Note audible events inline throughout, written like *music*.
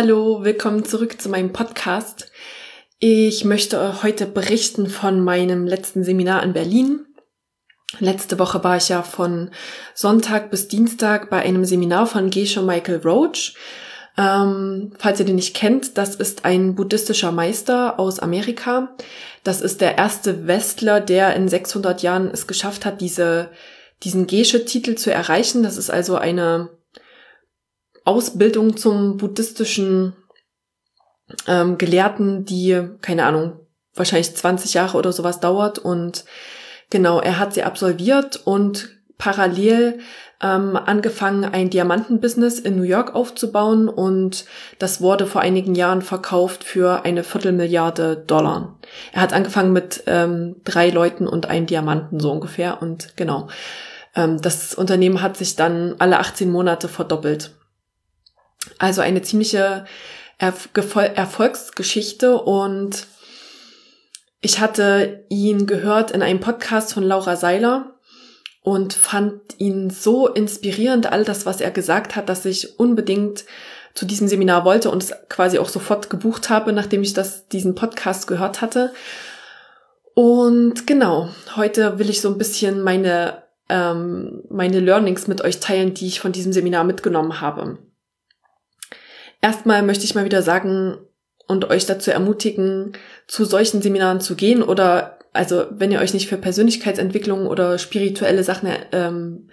Hallo, willkommen zurück zu meinem Podcast. Ich möchte heute berichten von meinem letzten Seminar in Berlin. Letzte Woche war ich ja von Sonntag bis Dienstag bei einem Seminar von Geshe Michael Roach. Ähm, falls ihr den nicht kennt, das ist ein buddhistischer Meister aus Amerika. Das ist der erste Westler, der in 600 Jahren es geschafft hat, diese, diesen Geshe-Titel zu erreichen. Das ist also eine Ausbildung zum buddhistischen ähm, Gelehrten, die, keine Ahnung, wahrscheinlich 20 Jahre oder sowas dauert. Und genau, er hat sie absolviert und parallel ähm, angefangen, ein Diamantenbusiness in New York aufzubauen und das wurde vor einigen Jahren verkauft für eine Viertelmilliarde Dollar. Er hat angefangen mit ähm, drei Leuten und einem Diamanten so ungefähr und genau. Ähm, das Unternehmen hat sich dann alle 18 Monate verdoppelt. Also eine ziemliche Erfolgsgeschichte und ich hatte ihn gehört in einem Podcast von Laura Seiler und fand ihn so inspirierend, all das, was er gesagt hat, dass ich unbedingt zu diesem Seminar wollte und es quasi auch sofort gebucht habe, nachdem ich das, diesen Podcast gehört hatte. Und genau, heute will ich so ein bisschen meine, ähm, meine Learnings mit euch teilen, die ich von diesem Seminar mitgenommen habe. Erstmal möchte ich mal wieder sagen und euch dazu ermutigen, zu solchen Seminaren zu gehen oder also wenn ihr euch nicht für Persönlichkeitsentwicklung oder spirituelle Sachen ähm,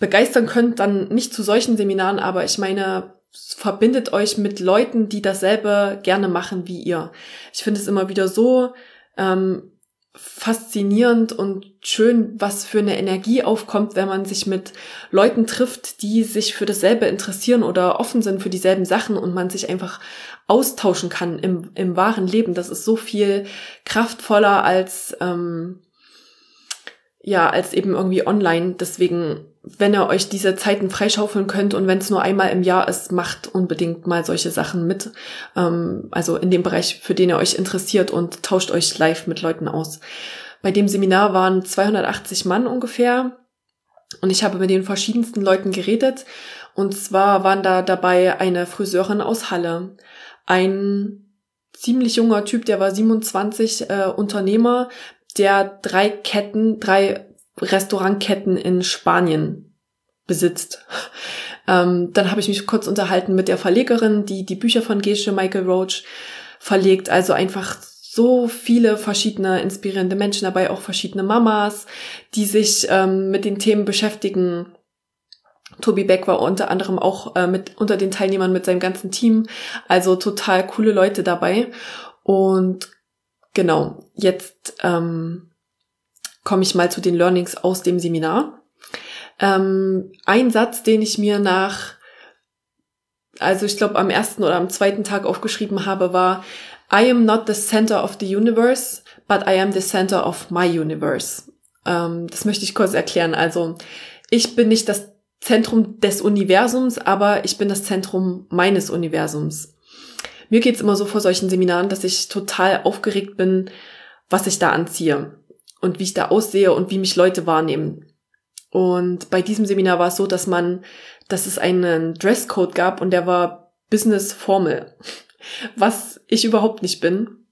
begeistern könnt, dann nicht zu solchen Seminaren, aber ich meine, verbindet euch mit Leuten, die dasselbe gerne machen wie ihr. Ich finde es immer wieder so ähm, faszinierend und schön, was für eine Energie aufkommt, wenn man sich mit Leuten trifft, die sich für dasselbe interessieren oder offen sind für dieselben Sachen und man sich einfach austauschen kann im, im wahren Leben. Das ist so viel kraftvoller als ähm, ja als eben irgendwie online. Deswegen wenn ihr euch diese Zeiten freischaufeln könnt und wenn es nur einmal im Jahr ist, macht unbedingt mal solche Sachen mit. Ähm, also in dem Bereich, für den ihr euch interessiert und tauscht euch live mit Leuten aus. Bei dem Seminar waren 280 Mann ungefähr und ich habe mit den verschiedensten Leuten geredet. Und zwar waren da dabei eine Friseurin aus Halle, ein ziemlich junger Typ, der war 27, äh, Unternehmer, der drei Ketten, drei Restaurantketten in Spanien besitzt. Ähm, dann habe ich mich kurz unterhalten mit der Verlegerin, die die Bücher von Gesche Michael Roach verlegt. Also einfach so viele verschiedene inspirierende Menschen dabei, auch verschiedene Mamas, die sich ähm, mit den Themen beschäftigen. Tobi Beck war unter anderem auch äh, mit unter den Teilnehmern mit seinem ganzen Team. Also total coole Leute dabei. Und genau, jetzt ähm, komme ich mal zu den Learnings aus dem Seminar. Ähm, ein Satz, den ich mir nach, also ich glaube am ersten oder am zweiten Tag aufgeschrieben habe, war, I am not the center of the universe, but I am the center of my universe. Ähm, das möchte ich kurz erklären. Also ich bin nicht das Zentrum des Universums, aber ich bin das Zentrum meines Universums. Mir geht's immer so vor solchen Seminaren, dass ich total aufgeregt bin, was ich da anziehe und wie ich da aussehe und wie mich Leute wahrnehmen. Und bei diesem Seminar war es so, dass man, dass es einen Dresscode gab und der war Business Formal, *laughs* was ich überhaupt nicht bin.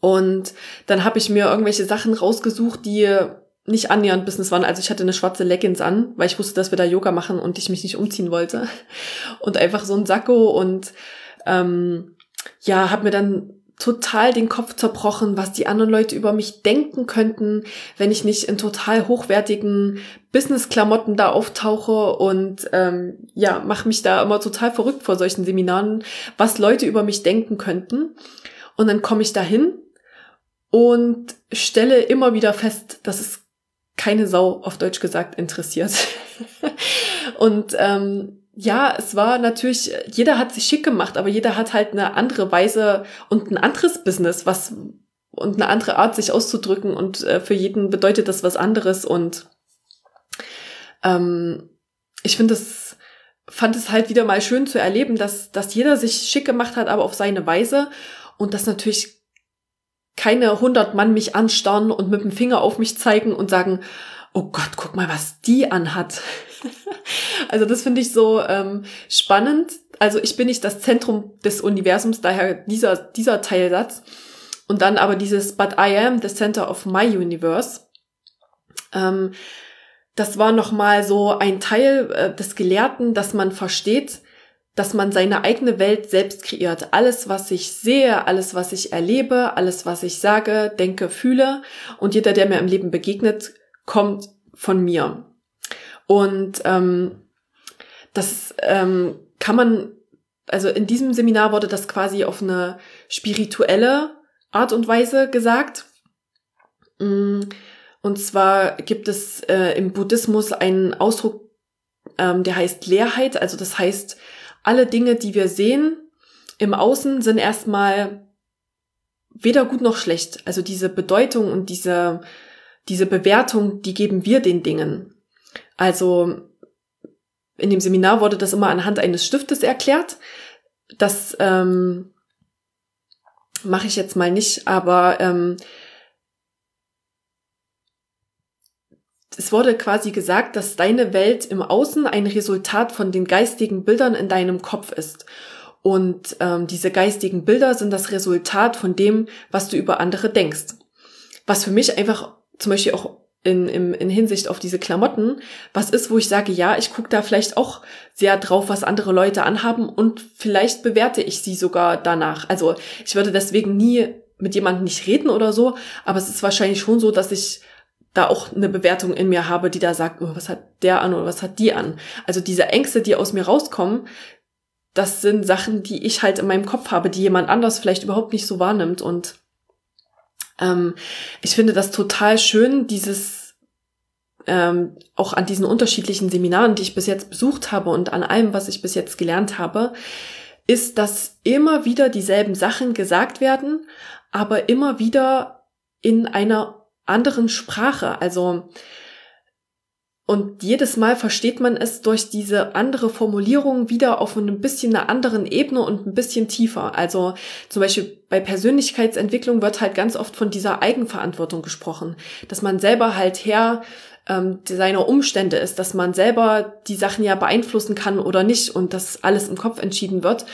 Und dann habe ich mir irgendwelche Sachen rausgesucht, die nicht annähernd Business waren. Also ich hatte eine schwarze Leggings an, weil ich wusste, dass wir da Yoga machen und ich mich nicht umziehen wollte. *laughs* Und einfach so ein Sakko und ähm, ja, habe mir dann total den Kopf zerbrochen, was die anderen Leute über mich denken könnten, wenn ich nicht in total hochwertigen Business-Klamotten da auftauche und ähm, ja, mache mich da immer total verrückt vor solchen Seminaren, was Leute über mich denken könnten. Und dann komme ich da hin und stelle immer wieder fest, dass es keine Sau auf Deutsch gesagt interessiert. *laughs* und ähm, ja, es war natürlich, jeder hat sich schick gemacht, aber jeder hat halt eine andere Weise und ein anderes Business, was und eine andere Art, sich auszudrücken und äh, für jeden bedeutet das was anderes und ähm, ich finde es fand es halt wieder mal schön zu erleben, dass dass jeder sich schick gemacht hat, aber auf seine Weise und dass natürlich keine hundert Mann mich anstarren und mit dem Finger auf mich zeigen und sagen, oh Gott, guck mal, was die anhat. *laughs* also das finde ich so ähm, spannend. Also ich bin nicht das Zentrum des Universums, daher dieser, dieser Teilsatz. Und dann aber dieses But I am the center of my universe. Ähm, das war nochmal so ein Teil äh, des Gelehrten, dass man versteht, dass man seine eigene Welt selbst kreiert. Alles, was ich sehe, alles, was ich erlebe, alles, was ich sage, denke, fühle und jeder, der mir im Leben begegnet, kommt von mir. Und ähm, das ähm, kann man, also in diesem Seminar wurde das quasi auf eine spirituelle Art und Weise gesagt. Mm, und zwar gibt es äh, im Buddhismus einen Ausdruck, ähm, der heißt Leerheit. Also das heißt, alle Dinge, die wir sehen im Außen, sind erstmal weder gut noch schlecht. Also diese Bedeutung und diese, diese Bewertung, die geben wir den Dingen. Also in dem Seminar wurde das immer anhand eines Stiftes erklärt. Das ähm, mache ich jetzt mal nicht, aber ähm, es wurde quasi gesagt, dass deine Welt im Außen ein Resultat von den geistigen Bildern in deinem Kopf ist. Und ähm, diese geistigen Bilder sind das Resultat von dem, was du über andere denkst. Was für mich einfach zum Beispiel auch in, in, in Hinsicht auf diese Klamotten was ist, wo ich sage, ja, ich gucke da vielleicht auch sehr drauf, was andere Leute anhaben und vielleicht bewerte ich sie sogar danach. Also ich würde deswegen nie mit jemandem nicht reden oder so, aber es ist wahrscheinlich schon so, dass ich da auch eine Bewertung in mir habe, die da sagt, oh, was hat der an oder was hat die an. Also diese Ängste, die aus mir rauskommen, das sind Sachen, die ich halt in meinem Kopf habe, die jemand anders vielleicht überhaupt nicht so wahrnimmt und ähm, ich finde das total schön, dieses ähm, auch an diesen unterschiedlichen Seminaren, die ich bis jetzt besucht habe und an allem, was ich bis jetzt gelernt habe, ist, dass immer wieder dieselben Sachen gesagt werden, aber immer wieder in einer anderen Sprache. Also und jedes Mal versteht man es durch diese andere Formulierung wieder auf ein bisschen einer anderen Ebene und ein bisschen tiefer. Also zum Beispiel bei Persönlichkeitsentwicklung wird halt ganz oft von dieser Eigenverantwortung gesprochen, dass man selber halt Herr ähm, seiner Umstände ist, dass man selber die Sachen ja beeinflussen kann oder nicht und dass alles im Kopf entschieden wird.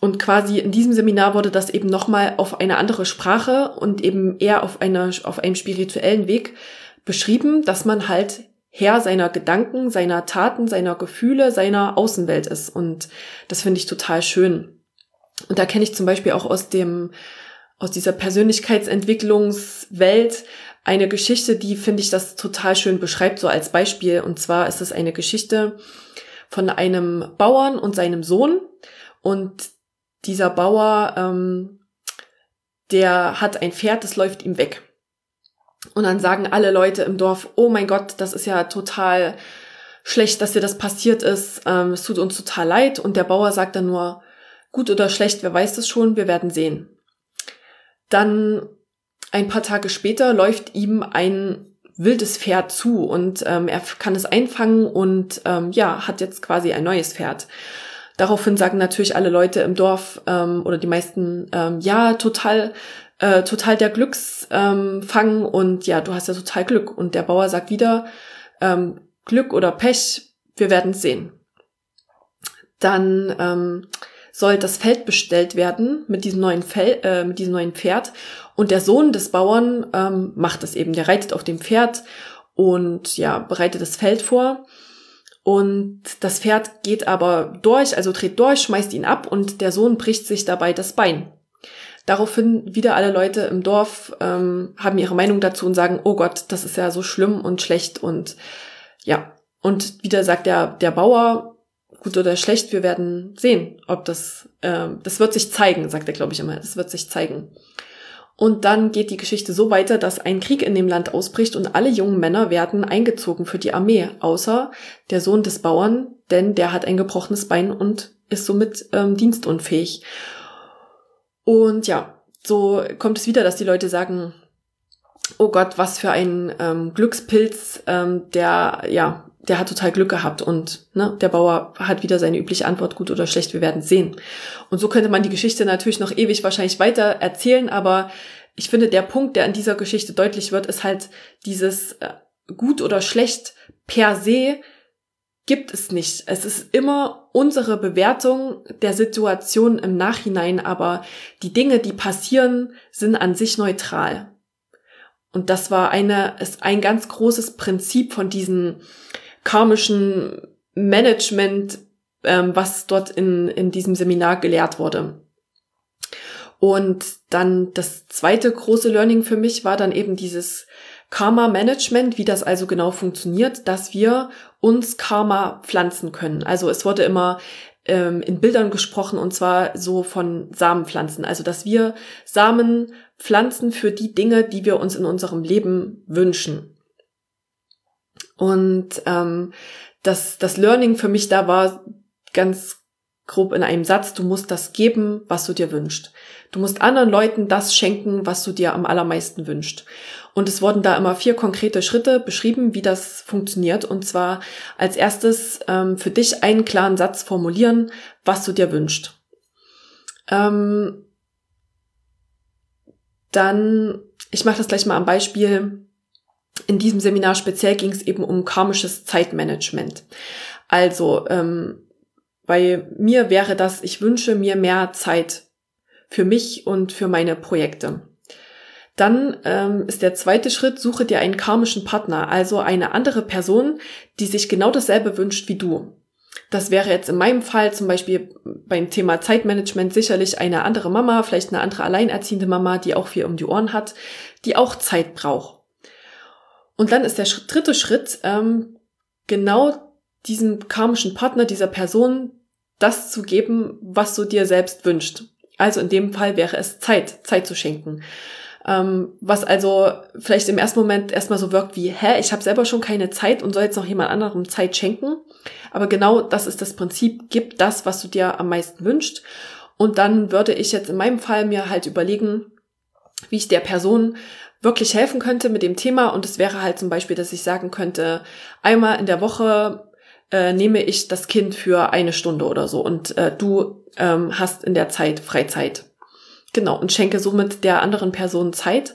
Und quasi in diesem Seminar wurde das eben nochmal auf eine andere Sprache und eben eher auf, eine, auf einem spirituellen Weg beschrieben, dass man halt Herr seiner Gedanken, seiner Taten, seiner Gefühle, seiner Außenwelt ist. Und das finde ich total schön. Und da kenne ich zum Beispiel auch aus dem, aus dieser Persönlichkeitsentwicklungswelt eine Geschichte, die finde ich das total schön beschreibt, so als Beispiel. Und zwar ist es eine Geschichte von einem Bauern und seinem Sohn. Und dieser Bauer, ähm, der hat ein Pferd, das läuft ihm weg. Und dann sagen alle Leute im Dorf, oh mein Gott, das ist ja total schlecht, dass dir das passiert ist. Ähm, es tut uns total leid. Und der Bauer sagt dann nur, gut oder schlecht, wer weiß das schon, wir werden sehen. Dann ein paar Tage später läuft ihm ein wildes Pferd zu und ähm, er kann es einfangen und ähm, ja, hat jetzt quasi ein neues Pferd. Daraufhin sagen natürlich alle Leute im Dorf ähm, oder die meisten, ähm, ja, total äh, total der Glücksfang ähm, und ja, du hast ja total Glück. Und der Bauer sagt wieder, ähm, Glück oder Pech, wir werden sehen. Dann ähm, soll das Feld bestellt werden mit diesem neuen Fel äh, mit diesem neuen Pferd und der Sohn des Bauern ähm, macht es eben. Der reitet auf dem Pferd und ja bereitet das Feld vor und das Pferd geht aber durch, also dreht durch, schmeißt ihn ab und der Sohn bricht sich dabei das Bein. Daraufhin wieder alle Leute im Dorf ähm, haben ihre Meinung dazu und sagen, oh Gott, das ist ja so schlimm und schlecht und ja. Und wieder sagt der, der Bauer, gut oder schlecht, wir werden sehen, ob das, ähm, das wird sich zeigen, sagt er, glaube ich immer, das wird sich zeigen. Und dann geht die Geschichte so weiter, dass ein Krieg in dem Land ausbricht und alle jungen Männer werden eingezogen für die Armee, außer der Sohn des Bauern, denn der hat ein gebrochenes Bein und ist somit ähm, dienstunfähig. Und ja, so kommt es wieder, dass die Leute sagen, oh Gott, was für ein ähm, Glückspilz, ähm, der, ja, der hat total Glück gehabt und ne, der Bauer hat wieder seine übliche Antwort, gut oder schlecht, wir werden sehen. Und so könnte man die Geschichte natürlich noch ewig wahrscheinlich weiter erzählen, aber ich finde, der Punkt, der an dieser Geschichte deutlich wird, ist halt dieses äh, gut oder schlecht per se gibt es nicht. Es ist immer unsere Bewertung der Situation im Nachhinein, aber die Dinge, die passieren, sind an sich neutral. Und das war eine, ist ein ganz großes Prinzip von diesem karmischen Management, ähm, was dort in, in diesem Seminar gelehrt wurde. Und dann das zweite große Learning für mich war dann eben dieses Karma Management, wie das also genau funktioniert, dass wir uns Karma pflanzen können. Also es wurde immer ähm, in Bildern gesprochen und zwar so von Samenpflanzen. Also dass wir Samen pflanzen für die Dinge, die wir uns in unserem Leben wünschen. Und ähm, das, das Learning für mich da war ganz grob in einem Satz, du musst das geben, was du dir wünschst. Du musst anderen Leuten das schenken, was du dir am allermeisten wünschst. Und es wurden da immer vier konkrete Schritte beschrieben, wie das funktioniert. Und zwar als erstes ähm, für dich einen klaren Satz formulieren, was du dir wünschst. Ähm, dann, ich mache das gleich mal am Beispiel. In diesem Seminar speziell ging es eben um karmisches Zeitmanagement. Also ähm, bei mir wäre das, ich wünsche mir mehr Zeit für mich und für meine Projekte. Dann ähm, ist der zweite Schritt, suche dir einen karmischen Partner, also eine andere Person, die sich genau dasselbe wünscht wie du. Das wäre jetzt in meinem Fall zum Beispiel beim Thema Zeitmanagement sicherlich eine andere Mama, vielleicht eine andere alleinerziehende Mama, die auch viel um die Ohren hat, die auch Zeit braucht. Und dann ist der dritte Schritt, ähm, genau diesem karmischen Partner, dieser Person, das zu geben, was du dir selbst wünscht. Also in dem Fall wäre es Zeit, Zeit zu schenken. Ähm, was also vielleicht im ersten Moment erstmal so wirkt wie, hä, ich habe selber schon keine Zeit und soll jetzt noch jemand anderem Zeit schenken. Aber genau das ist das Prinzip, gib das, was du dir am meisten wünscht. Und dann würde ich jetzt in meinem Fall mir halt überlegen, wie ich der Person wirklich helfen könnte mit dem Thema. Und es wäre halt zum Beispiel, dass ich sagen könnte, einmal in der Woche äh, nehme ich das Kind für eine Stunde oder so und äh, du ähm, hast in der Zeit Freizeit. Genau, und schenke somit der anderen Person Zeit.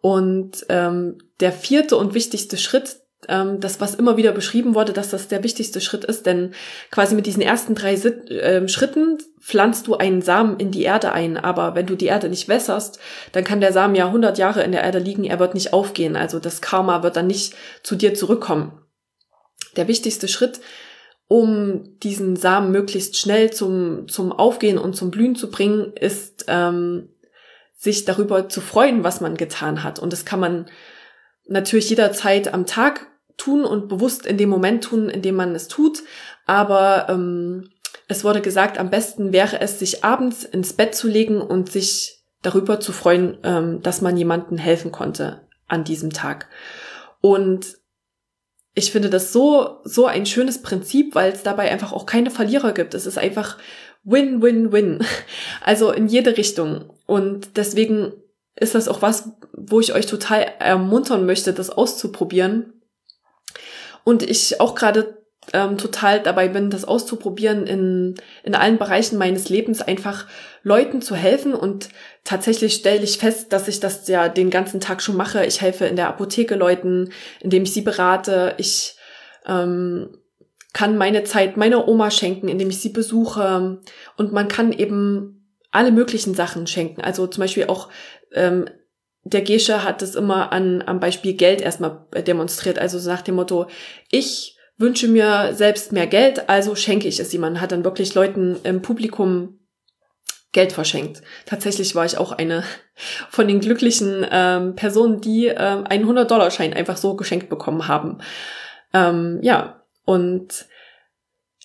Und ähm, der vierte und wichtigste Schritt, ähm, das, was immer wieder beschrieben wurde, dass das der wichtigste Schritt ist, denn quasi mit diesen ersten drei Sit äh, Schritten pflanzt du einen Samen in die Erde ein, aber wenn du die Erde nicht wässerst, dann kann der Samen ja 100 Jahre in der Erde liegen, er wird nicht aufgehen, also das Karma wird dann nicht zu dir zurückkommen. Der wichtigste Schritt, um diesen Samen möglichst schnell zum, zum Aufgehen und zum Blühen zu bringen, ist, ähm, sich darüber zu freuen, was man getan hat. Und das kann man natürlich jederzeit am Tag tun und bewusst in dem Moment tun, in dem man es tut. Aber ähm, es wurde gesagt, am besten wäre es, sich abends ins Bett zu legen und sich darüber zu freuen, ähm, dass man jemandem helfen konnte an diesem Tag. Und ich finde das so, so ein schönes Prinzip, weil es dabei einfach auch keine Verlierer gibt. Es ist einfach Win, Win, Win. *laughs* Also in jede Richtung. Und deswegen ist das auch was, wo ich euch total ermuntern möchte, das auszuprobieren. Und ich auch gerade ähm, total dabei bin, das auszuprobieren in, in allen Bereichen meines Lebens, einfach Leuten zu helfen. Und tatsächlich stelle ich fest, dass ich das ja den ganzen Tag schon mache. Ich helfe in der Apotheke Leuten, indem ich sie berate. Ich ähm, kann meine Zeit meiner Oma schenken, indem ich sie besuche. Und man kann eben alle möglichen Sachen schenken. Also zum Beispiel auch ähm, der Gesche hat es immer an, am Beispiel Geld erstmal demonstriert. Also nach dem Motto, ich wünsche mir selbst mehr Geld, also schenke ich es jemandem. Hat dann wirklich Leuten im Publikum Geld verschenkt. Tatsächlich war ich auch eine von den glücklichen ähm, Personen, die ähm, einen 100-Dollar-Schein einfach so geschenkt bekommen haben. Ähm, ja, und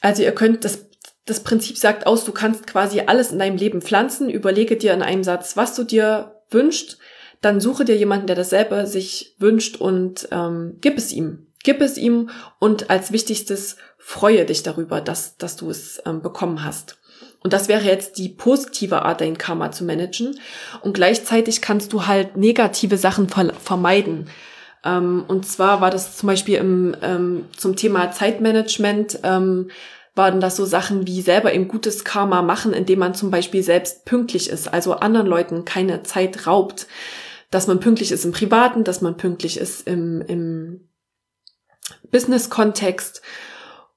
also ihr könnt, das, das Prinzip sagt aus, du kannst quasi alles in deinem Leben pflanzen. Überlege dir in einem Satz, was du dir wünscht, dann suche dir jemanden, der dasselbe sich wünscht und ähm, gib es ihm. Gib es ihm und als wichtigstes freue dich darüber, dass, dass du es ähm, bekommen hast. Und das wäre jetzt die positive Art, dein Karma zu managen. Und gleichzeitig kannst du halt negative Sachen vermeiden. Ähm, und zwar war das zum Beispiel im, ähm, zum Thema Zeitmanagement, ähm, waren das so Sachen wie selber eben gutes Karma machen, indem man zum Beispiel selbst pünktlich ist, also anderen Leuten keine Zeit raubt, dass man pünktlich ist im Privaten, dass man pünktlich ist im, im Business-Kontext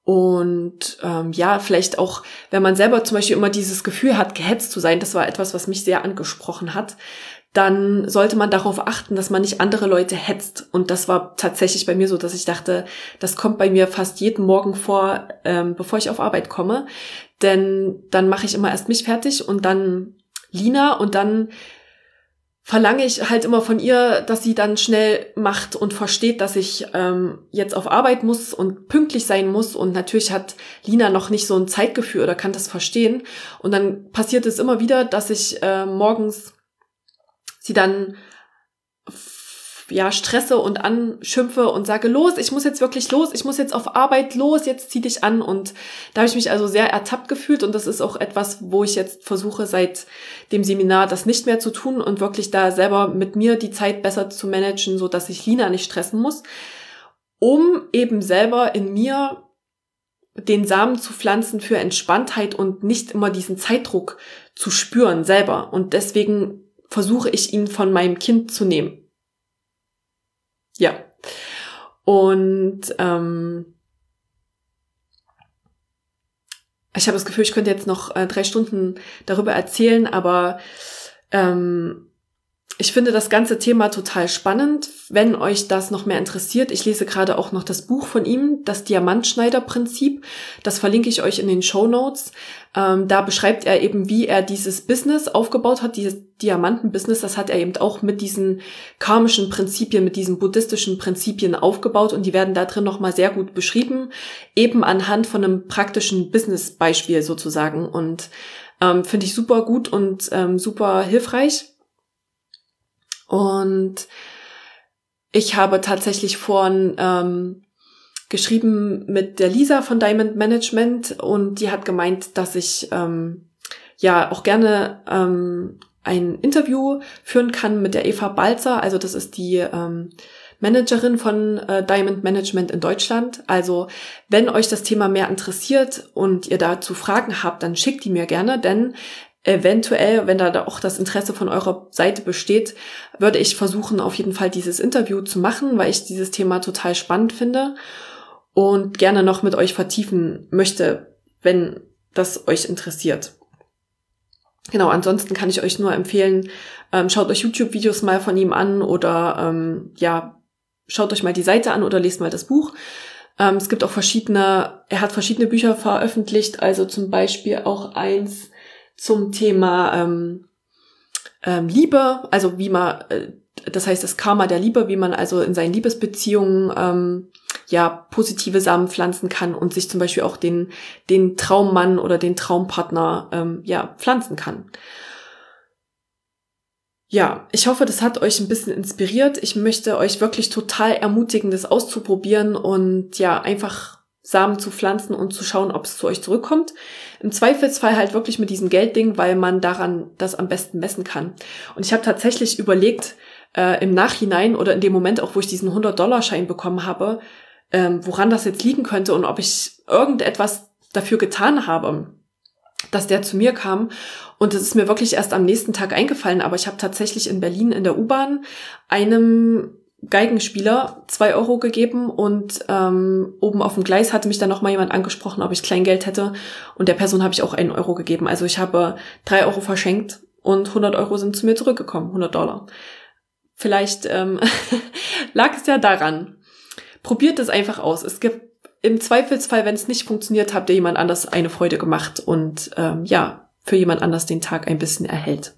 und ähm, ja, vielleicht auch, wenn man selber zum Beispiel immer dieses Gefühl hat, gehetzt zu sein, das war etwas, was mich sehr angesprochen hat, dann sollte man darauf achten, dass man nicht andere Leute hetzt. Und das war tatsächlich bei mir so, dass ich dachte, das kommt bei mir fast jeden Morgen vor, ähm, bevor ich auf Arbeit komme. Denn dann mache ich immer erst mich fertig und dann Lina und dann verlange ich halt immer von ihr, dass sie dann schnell macht und versteht, dass ich ähm, jetzt auf Arbeit muss und pünktlich sein muss. Und natürlich hat Lina noch nicht so ein Zeitgefühl oder kann das verstehen. Und dann passiert es immer wieder, dass ich äh, morgens sie dann ja stresse und anschimpfe und sage los, ich muss jetzt wirklich los, ich muss jetzt auf Arbeit los, jetzt zieh dich an. Und da habe ich mich also sehr ertappt gefühlt. Und das ist auch etwas, wo ich jetzt versuche seit dem Seminar das nicht mehr zu tun und wirklich da selber mit mir die Zeit besser zu managen, so dass ich Lina nicht stressen muss, um eben selber in mir den Samen zu pflanzen für Entspanntheit und nicht immer diesen Zeitdruck zu spüren selber. Und deswegen versuche ich ihn von meinem Kind zu nehmen. Ja. Und ähm, ich habe das Gefühl, ich könnte jetzt noch äh, drei Stunden darüber erzählen, aber ähm, ich finde das ganze Thema total spannend. Wenn euch das noch mehr interessiert, ich lese gerade auch noch das Buch von ihm, das Diamantschneider-Prinzip. Das verlinke ich euch in den Show Notes. Ähm, da beschreibt er eben, wie er dieses Business aufgebaut hat, dieses Diamanten-Business. Das hat er eben auch mit diesen karmischen Prinzipien, mit diesen buddhistischen Prinzipien aufgebaut und die werden da drin nochmal sehr gut beschrieben, eben anhand von einem praktischen Business-Beispiel sozusagen. Und ähm, finde ich super gut und ähm, super hilfreich. Und ich habe tatsächlich vorhin ähm, geschrieben mit der Lisa von Diamond Management und die hat gemeint, dass ich ähm, ja auch gerne ähm, ein Interview führen kann mit der Eva Balzer. Also das ist die ähm, Managerin von äh, Diamond Management in Deutschland. Also wenn euch das Thema mehr interessiert und ihr dazu Fragen habt, dann schickt die mir gerne, denn eventuell, wenn da auch das Interesse von eurer Seite besteht, würde ich versuchen, auf jeden Fall dieses Interview zu machen, weil ich dieses Thema total spannend finde und gerne noch mit euch vertiefen möchte, wenn das euch interessiert. Genau, ansonsten kann ich euch nur empfehlen, ähm, schaut euch YouTube-Videos mal von ihm an oder ähm, ja, schaut euch mal die Seite an oder lest mal das Buch. Ähm, es gibt auch verschiedene, er hat verschiedene Bücher veröffentlicht, also zum Beispiel auch eins, zum Thema ähm, ähm, Liebe, also wie man, äh, das heißt das Karma der Liebe, wie man also in seinen Liebesbeziehungen ähm, ja positive Samen pflanzen kann und sich zum Beispiel auch den den Traummann oder den Traumpartner ähm, ja pflanzen kann. Ja, ich hoffe, das hat euch ein bisschen inspiriert. Ich möchte euch wirklich total ermutigen, das auszuprobieren und ja einfach Samen zu pflanzen und zu schauen, ob es zu euch zurückkommt. Im Zweifelsfall halt wirklich mit diesem Geldding, weil man daran das am besten messen kann. Und ich habe tatsächlich überlegt, äh, im Nachhinein oder in dem Moment auch, wo ich diesen 100-Dollar-Schein bekommen habe, ähm, woran das jetzt liegen könnte und ob ich irgendetwas dafür getan habe, dass der zu mir kam. Und es ist mir wirklich erst am nächsten Tag eingefallen, aber ich habe tatsächlich in Berlin in der U-Bahn einem Geigenspieler zwei Euro gegeben und ähm, oben auf dem Gleis hatte mich dann noch mal jemand angesprochen, ob ich Kleingeld hätte und der Person habe ich auch einen Euro gegeben. Also ich habe drei Euro verschenkt und 100 Euro sind zu mir zurückgekommen, 100 Dollar. Vielleicht ähm, *laughs* lag es ja daran. Probiert es einfach aus. Es gibt im Zweifelsfall, wenn es nicht funktioniert, habt ihr jemand anders eine Freude gemacht und ähm, ja, für jemand anders den Tag ein bisschen erhält.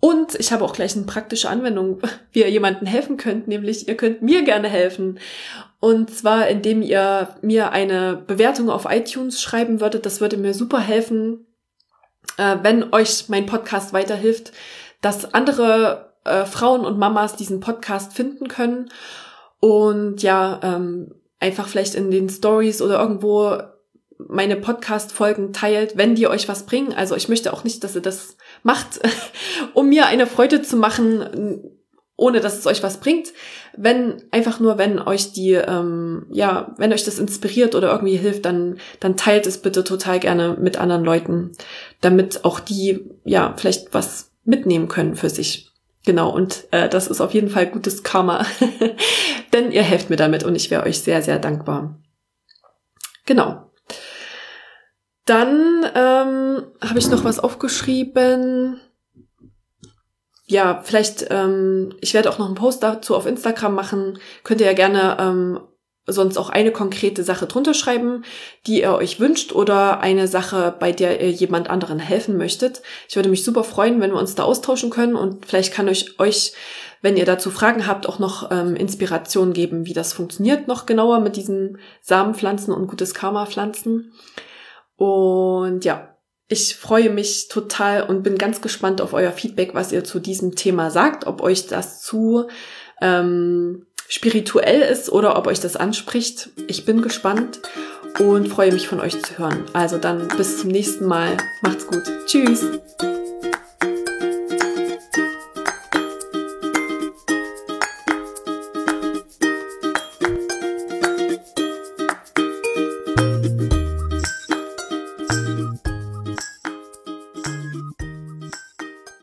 Und ich habe auch gleich eine praktische Anwendung, *laughs* wie ihr jemandem helfen könnt, nämlich ihr könnt mir gerne helfen. Und zwar, indem ihr mir eine Bewertung auf iTunes schreiben würdet. Das würde mir super helfen, äh, wenn euch mein Podcast weiterhilft. dass andere äh, Frauen und Mamas diesen Podcast finden können und ja, ähm, einfach vielleicht in den Stories oder irgendwo meine Podcast-Folgen teilt, wenn die euch was bringen. Also ich möchte auch nicht, dass ihr das macht, *laughs* um mir eine Freude zu machen, ohne dass es euch was bringt. Wenn, einfach nur, wenn euch die, ähm, ja, wenn euch das inspiriert oder irgendwie hilft, dann, dann teilt es bitte total gerne mit anderen Leuten, damit auch die, ja, vielleicht was mitnehmen können für sich. Genau, und äh, das ist auf jeden Fall gutes Karma, *laughs* denn ihr helft mir damit und ich wäre euch sehr, sehr dankbar. Genau. Dann ähm, habe ich noch was aufgeschrieben. Ja, vielleicht, ähm, ich werde auch noch einen Post dazu auf Instagram machen. Könnt ihr ja gerne ähm, sonst auch eine konkrete Sache drunter schreiben, die ihr euch wünscht oder eine Sache, bei der ihr jemand anderen helfen möchtet. Ich würde mich super freuen, wenn wir uns da austauschen können und vielleicht kann ich euch, wenn ihr dazu Fragen habt, auch noch ähm, Inspiration geben, wie das funktioniert noch genauer mit diesen Samenpflanzen und gutes Karma-Pflanzen. Und ja, ich freue mich total und bin ganz gespannt auf euer Feedback, was ihr zu diesem Thema sagt, ob euch das zu ähm, spirituell ist oder ob euch das anspricht. Ich bin gespannt und freue mich von euch zu hören. Also dann bis zum nächsten Mal. Macht's gut. Tschüss.